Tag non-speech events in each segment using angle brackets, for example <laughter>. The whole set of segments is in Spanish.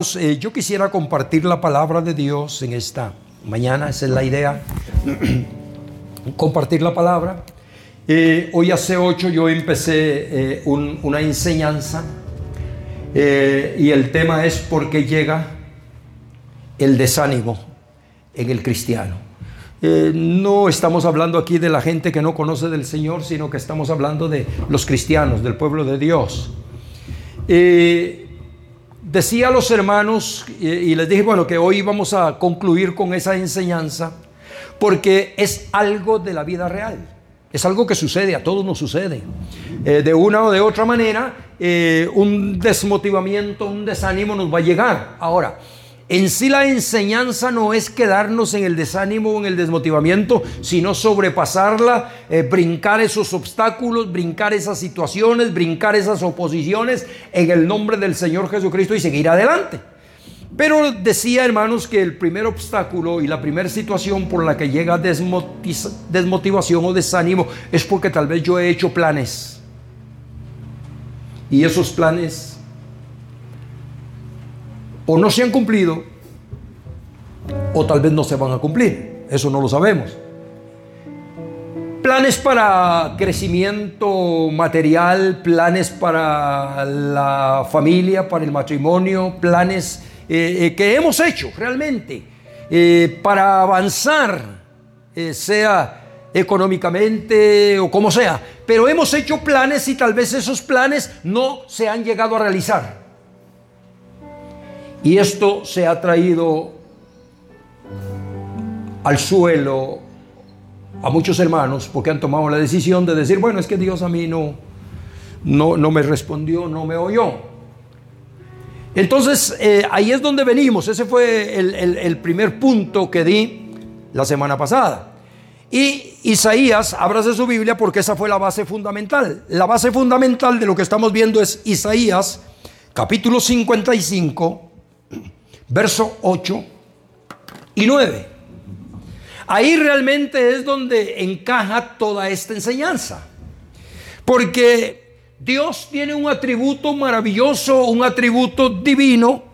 Eh, yo quisiera compartir la palabra de Dios en esta mañana, esa es la idea, <clears throat> compartir la palabra. Eh, hoy hace ocho yo empecé eh, una enseñanza y el tema es por qué llega el desánimo en el cristiano. no estamos hablando aquí de la gente que no conoce del Señor, sino que estamos hablando de los cristianos, del pueblo de Dios. Decía a los hermanos y, les dije, bueno, que hoy vamos a concluir con esa enseñanza porque es algo de la vida real. Es algo que sucede, a todos nos sucede. Eh, de una o de otra manera, eh, un desmotivamiento, un desánimo nos va a llegar. Ahora, en sí la enseñanza no es quedarnos en el desánimo o en el desmotivamiento, sino sobrepasarla, eh, brincar esos obstáculos, brincar esas situaciones, brincar esas oposiciones en el nombre del Señor Jesucristo y seguir adelante. Pero decía, hermanos, que el primer obstáculo y la primera situación por la que llega desmotivación o desánimo es porque tal vez yo he hecho planes. Y esos planes o no se han cumplido o tal vez no se van a cumplir. Eso no lo sabemos. Planes para crecimiento material, planes para la familia, para el matrimonio, planes eh, eh, que hemos hecho realmente eh, para avanzar, sea económicamente o como sea. Pero hemos hecho planes y tal vez esos planes no se han llegado a realizar. Y esto se ha traído al suelo a muchos hermanos porque han tomado la decisión de decir, bueno, es que Dios a mí no, no, no me respondió, no me oyó. Entonces, eh, ahí es donde venimos. Ese fue el, el primer punto que di la semana pasada. Y Isaías, abrace su Biblia porque esa fue la base fundamental. La base fundamental de lo que estamos viendo es Isaías, capítulo 55, verso 8 y 9. Ahí realmente es donde encaja toda esta enseñanza. Porque Dios tiene un atributo maravilloso, un atributo divino,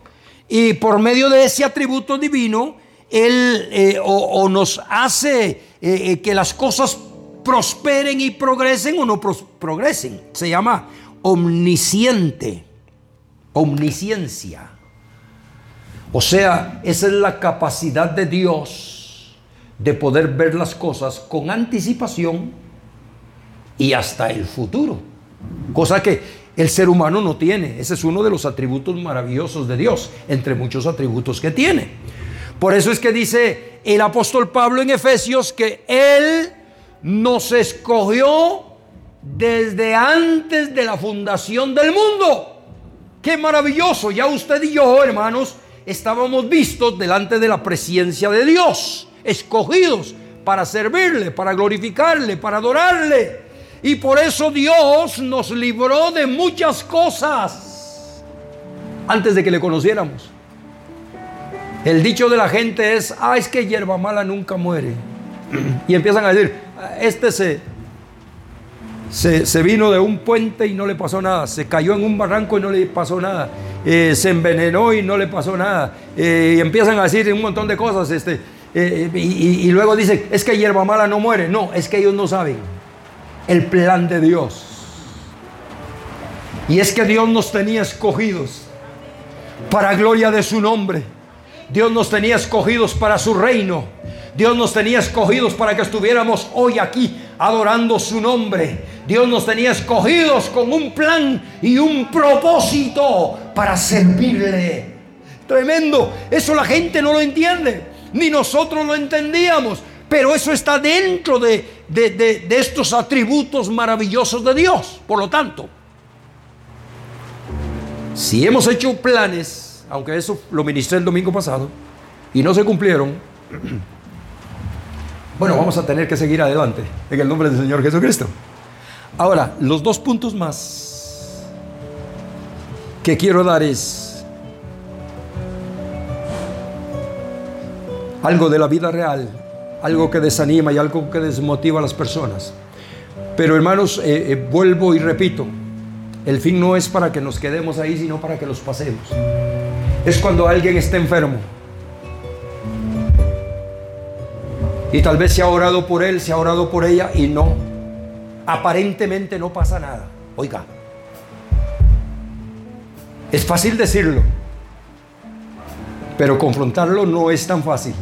y por medio de ese atributo divino, Él eh, o, nos hace eh, eh, que las cosas prosperen y progresen o no progresen. Se llama omnisciente, omnisciencia. O sea, esa es la capacidad de Dios de poder ver las cosas con anticipación y hasta el futuro. Cosa que el ser humano no tiene. Ese es uno de los atributos maravillosos de Dios, entre muchos atributos que tiene. Por eso es que dice el apóstol Pablo en Efesios que Él nos escogió desde antes de la fundación del mundo. Qué maravilloso. Ya usted y yo, hermanos, estábamos vistos delante de la presencia de Dios, escogidos para servirle, para glorificarle, para adorarle. Y por eso Dios nos libró de muchas cosas antes de que le conociéramos. El dicho de la gente es, ah, es que hierba mala nunca muere. <clears throat> Y empiezan a decir, este se, se, vino de un puente y no le pasó nada, se cayó en un barranco y no le pasó nada. Eh, se envenenó y no le pasó nada. Eh, y empiezan a decir un montón de cosas. Este, eh, y, luego dicen, es que hierba mala no muere. No, es que ellos no saben el plan de Dios. Y es que Dios nos tenía escogidos para gloria de su nombre. Dios nos tenía escogidos para su reino. Dios nos tenía escogidos para que estuviéramos hoy aquí adorando su nombre. Dios nos tenía escogidos con un plan y un propósito para servirle. Tremendo. Eso la gente no lo entiende. Ni nosotros lo entendíamos. Pero eso está dentro de, de, estos atributos maravillosos de Dios. Por lo tanto, si hemos hecho planes, aunque eso lo ministré el domingo pasado, y no se cumplieron, <clears throat> bueno, vamos a tener que seguir adelante en el nombre del Señor Jesucristo. Ahora, los dos puntos más que quiero dar es algo de la vida real, algo que desanima y algo que desmotiva a las personas. Pero hermanos, eh, eh, vuelvo y repito, el fin no es para que nos quedemos ahí, sino para que los pasemos. es cuando alguien está enfermo. Y tal vez se ha orado por él, se ha orado por ella y no. Aparentemente no pasa nada. Oiga, es fácil decirlo, pero confrontarlo no es tan fácil.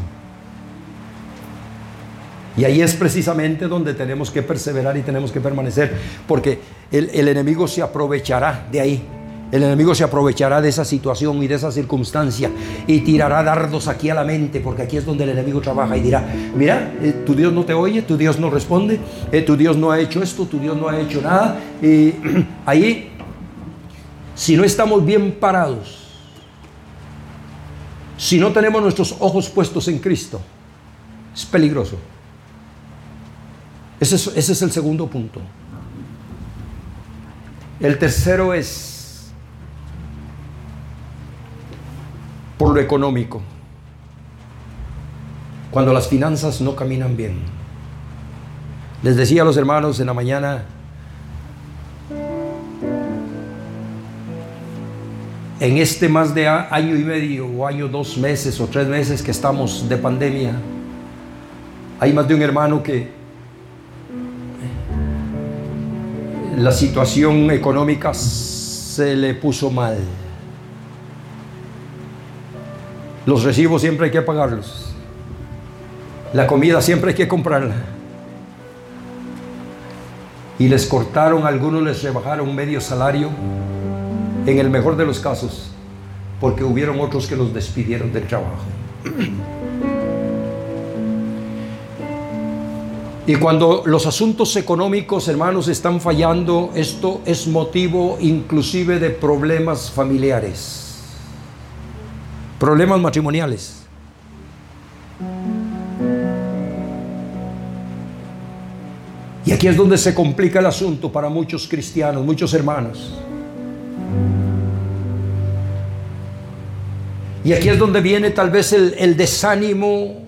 Y ahí es precisamente donde tenemos que perseverar y tenemos que permanecer, porque el, el, enemigo se aprovechará de ahí. El enemigo se aprovechará de esa situación y de esa circunstancia y tirará dardos aquí a la mente, porque aquí es donde el enemigo trabaja y dirá, mira, eh, tu Dios no te oye, tu Dios no responde, eh, tu Dios no ha hecho esto, tu Dios no ha hecho nada. Y <clears throat> ahí, si no estamos bien parados, si no tenemos nuestros ojos puestos en Cristo, es peligroso. Ese es, ese es el segundo punto. El tercero es por lo económico. Cuando las finanzas no caminan bien. Les decía a los hermanos en la mañana, en este más de año y medio o año, dos meses o tres meses que estamos de pandemia, hay más de un hermano que la situación económica se le puso mal. Los recibos siempre hay que pagarlos. La comida siempre hay que comprarla. Y les cortaron, algunos les rebajaron medio salario, en el mejor de los casos, porque hubieron otros que los despidieron del trabajo. <clears throat> Y cuando los asuntos económicos, hermanos, están fallando, esto es motivo inclusive de problemas familiares, problemas matrimoniales. Y aquí es donde se complica el asunto para muchos cristianos, muchos hermanos. Y aquí es donde viene tal vez el, desánimo,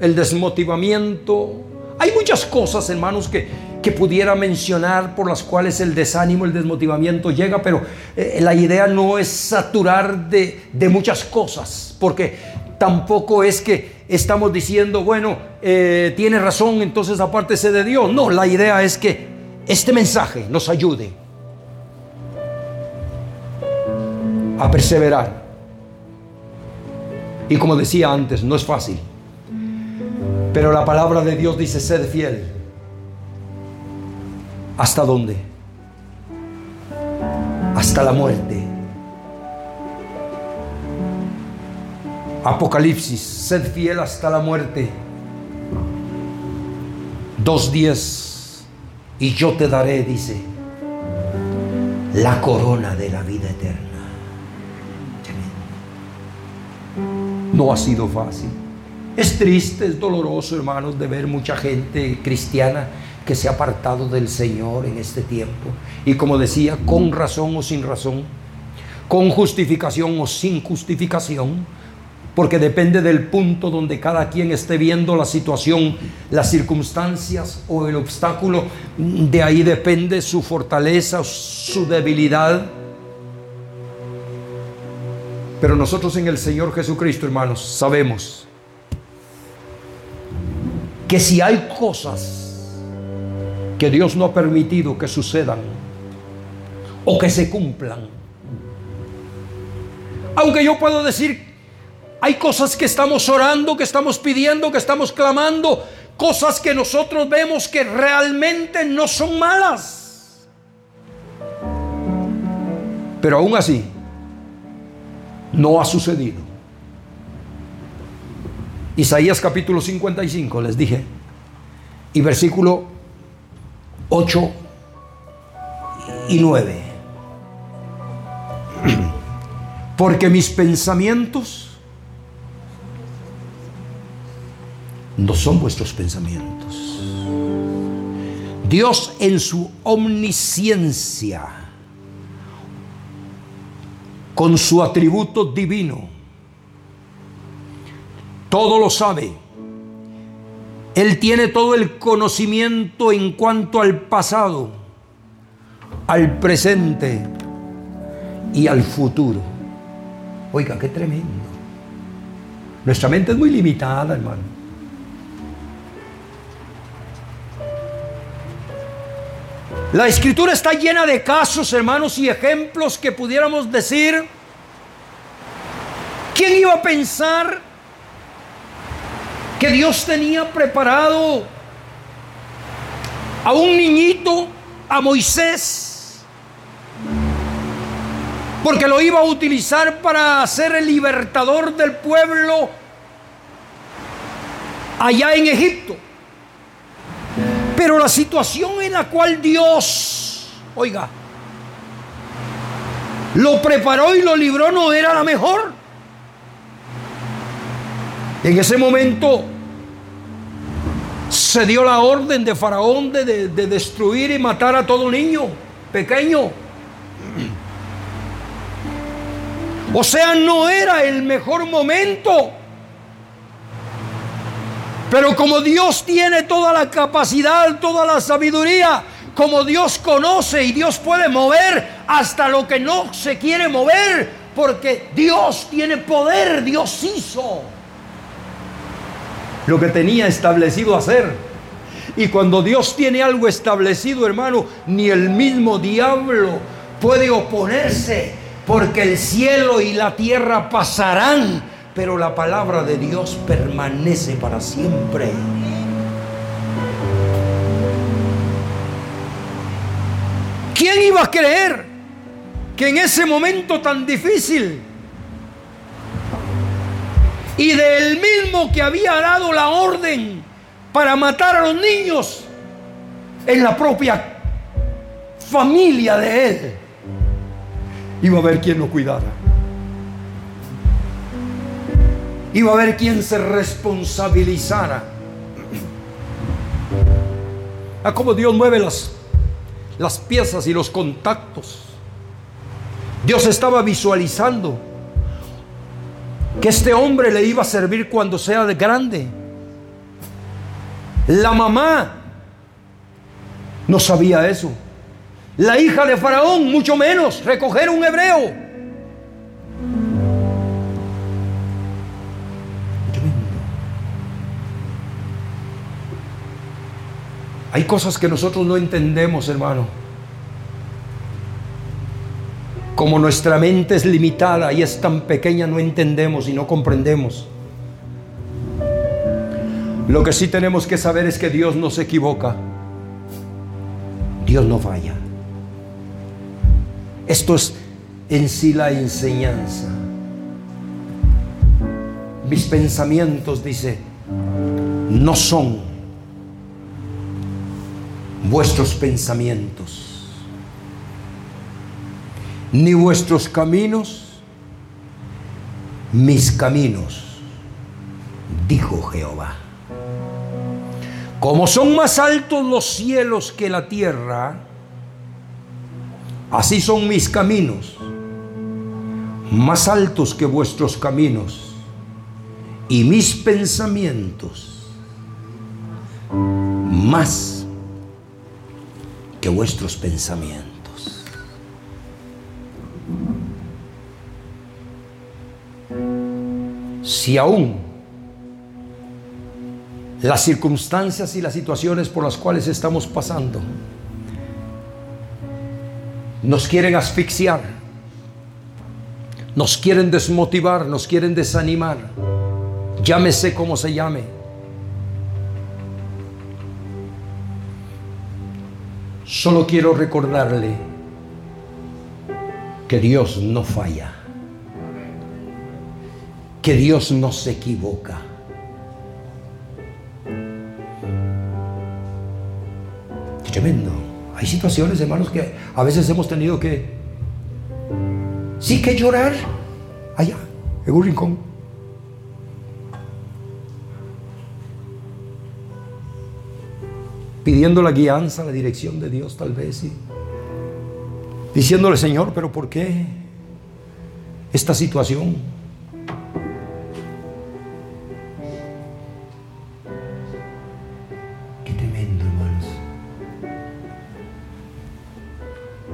el desmotivamiento, hay muchas cosas, hermanos, que, que pudiera mencionar por las cuales el desánimo, el desmotivamiento llega, pero eh, la idea no es saturar de, de, muchas cosas, porque tampoco es que estamos diciendo, bueno, eh, tiene razón, entonces apártese de Dios. No, la idea es que este mensaje nos ayude a perseverar. Y como decía antes, no es fácil. Pero la palabra de Dios dice, sed fiel. ¿Hasta dónde? Hasta la muerte. Apocalipsis, sed fiel hasta la muerte. Dos días y yo te daré, dice, la corona de la vida eterna. No ha sido fácil. Es triste, es doloroso, hermanos, de ver mucha gente cristiana que se ha apartado del Señor en este tiempo. Y como decía, con razón o sin razón, con justificación o sin justificación, porque depende del punto donde cada quien esté viendo la situación, las circunstancias o el obstáculo, de ahí depende su fortaleza, su debilidad. Pero nosotros en el Señor Jesucristo, hermanos, sabemos que si hay cosas que Dios no ha permitido que sucedan o que se cumplan, aunque yo puedo decir, hay cosas que estamos orando, que estamos pidiendo, que estamos clamando, cosas que nosotros vemos que realmente no son malas. Pero aún así, no ha sucedido. Isaías capítulo 55, les dije, y versículo 8 y 9. Porque mis pensamientos no son vuestros pensamientos. Dios en su omnisciencia, con su atributo divino, todo lo sabe. Él tiene todo el conocimiento en cuanto al pasado, al presente y al futuro. Oiga, qué tremendo. Nuestra mente es muy limitada, hermano. La escritura está llena de casos, hermanos, y ejemplos que pudiéramos decir. ¿Quién iba a pensar que Dios tenía preparado a un niñito, a Moisés, porque lo iba a utilizar para ser el libertador del pueblo allá en Egipto. Pero la situación en la cual Dios, oiga, lo preparó y lo libró no era la mejor. En ese momento se dio la orden de Faraón de, destruir y matar a todo niño pequeño. O sea, no era el mejor momento. Pero como Dios tiene toda la capacidad, toda la sabiduría, como Dios conoce y Dios puede mover hasta lo que no se quiere mover, porque Dios tiene poder, Dios hizo lo que tenía establecido hacer. Y cuando Dios tiene algo establecido, hermano, ni el mismo diablo puede oponerse, porque el cielo y la tierra pasarán, pero la palabra de Dios permanece para siempre. ¿Quién iba a creer que en ese momento tan difícil y del mismo que había dado la orden para matar a los niños en la propia familia de él, iba a haber quien lo cuidara. Iba a haber quien se responsabilizara. A cómo Dios mueve las, las piezas y los contactos. Dios estaba visualizando que este hombre le iba a servir cuando sea de grande. La mamá no sabía eso. La hija de Faraón, mucho menos, recoger un hebreo. Hay cosas que nosotros no entendemos, hermano. Como nuestra mente es limitada y es tan pequeña, no entendemos y no comprendemos. Lo que sí tenemos que saber es que Dios no se equivoca. Dios no falla. Esto es en sí la enseñanza. Mis pensamientos, dice, no son vuestros pensamientos ni vuestros caminos mis caminos, dijo Jehová. Como son más altos los cielos que la tierra, así son mis caminos, más altos que vuestros caminos, y mis pensamientos, más que vuestros pensamientos. Si aún las circunstancias y las situaciones por las cuales estamos pasando nos quieren asfixiar, nos quieren desmotivar, nos quieren desanimar, llámese como se llame. Solo quiero recordarle que Dios no falla que Dios no se equivoca. tremendo. Hay situaciones, hermanos, que a veces hemos tenido que, sí que llorar allá, en un rincón. Pidiendo la guianza, la dirección de Dios tal vez. Y diciéndole, Señor, pero ¿por qué esta situación?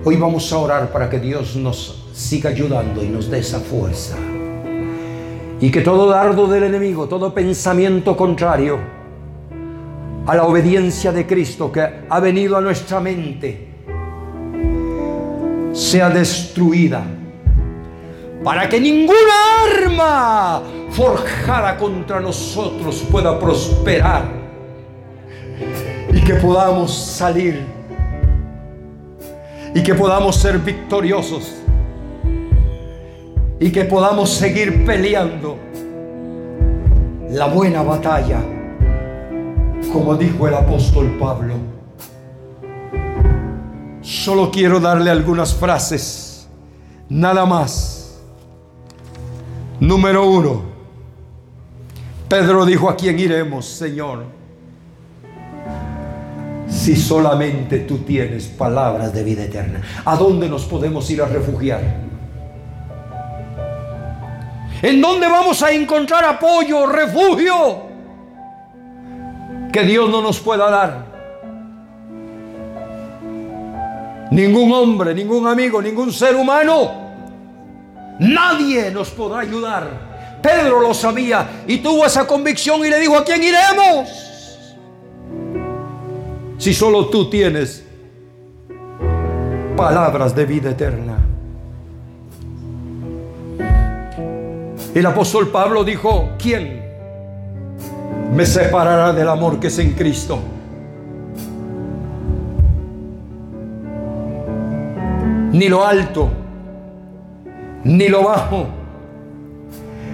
Hoy vamos a orar para que Dios nos siga ayudando y nos dé esa fuerza. Y que todo dardo del enemigo, todo pensamiento contrario a la obediencia de Cristo que ha venido a nuestra mente, sea destruida. Para que ninguna arma forjada contra nosotros pueda prosperar. Y que podamos salir. Y que podamos ser victoriosos y que podamos seguir peleando la buena batalla, como dijo el apóstol Pablo. Solo quiero darle algunas frases, nada más. Número uno, Pedro dijo, ¿a quién iremos, Señor? Si solamente tú tienes palabras de vida eterna, ¿a dónde nos podemos ir a refugiar? ¿En dónde vamos a encontrar apoyo, refugio? Que Dios no nos pueda dar. Ningún hombre, ningún amigo, ningún ser humano. Nadie nos podrá ayudar. Pedro lo sabía y tuvo esa convicción y le dijo, ¿a quién iremos? Si solo tú tienes palabras de vida eterna. El apóstol Pablo dijo, ¿quién me separará del amor que es en Cristo? Ni lo alto, ni lo bajo,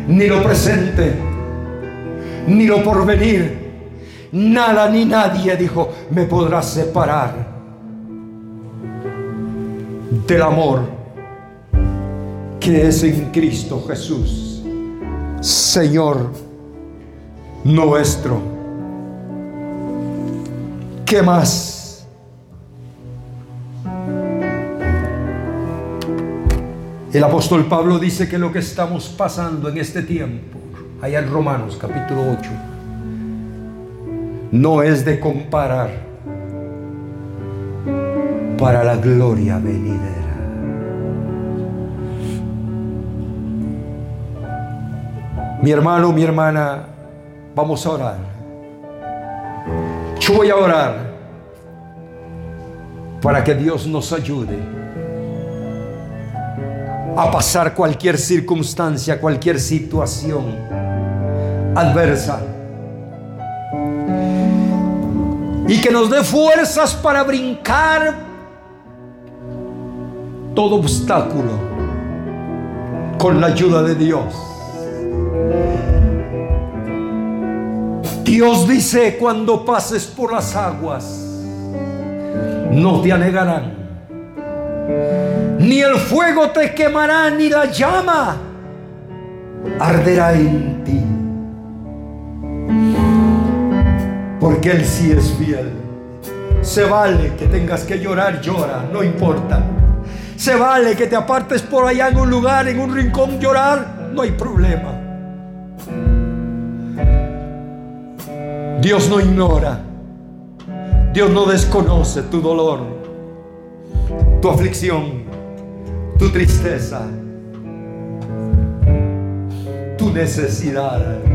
ni lo presente, ni lo porvenir, nada ni nadie, dijo, me podrá separar del amor que es en Cristo Jesús. Señor nuestro. ¿Qué más? El apóstol Pablo dice que lo que estamos pasando en este tiempo, allá en Romanos capítulo 8, no es de comparar para la gloria venidera. Mi hermano, mi hermana, vamos a orar. Yo voy a orar para que Dios nos ayude a pasar cualquier circunstancia, cualquier situación adversa. Y que nos dé fuerzas para brincar todo obstáculo con la ayuda de Dios. Dios dice, cuando pases por las aguas, no te anegarán. Ni el fuego te quemará, ni la llama arderá en ti. Porque Él sí es fiel. Se vale que tengas que llorar, llora, no importa. Se vale que te apartes por allá en un lugar, en un rincón, llorar, no hay problema. Dios no ignora. Dios no desconoce tu dolor, tu aflicción, tu tristeza, tu necesidad.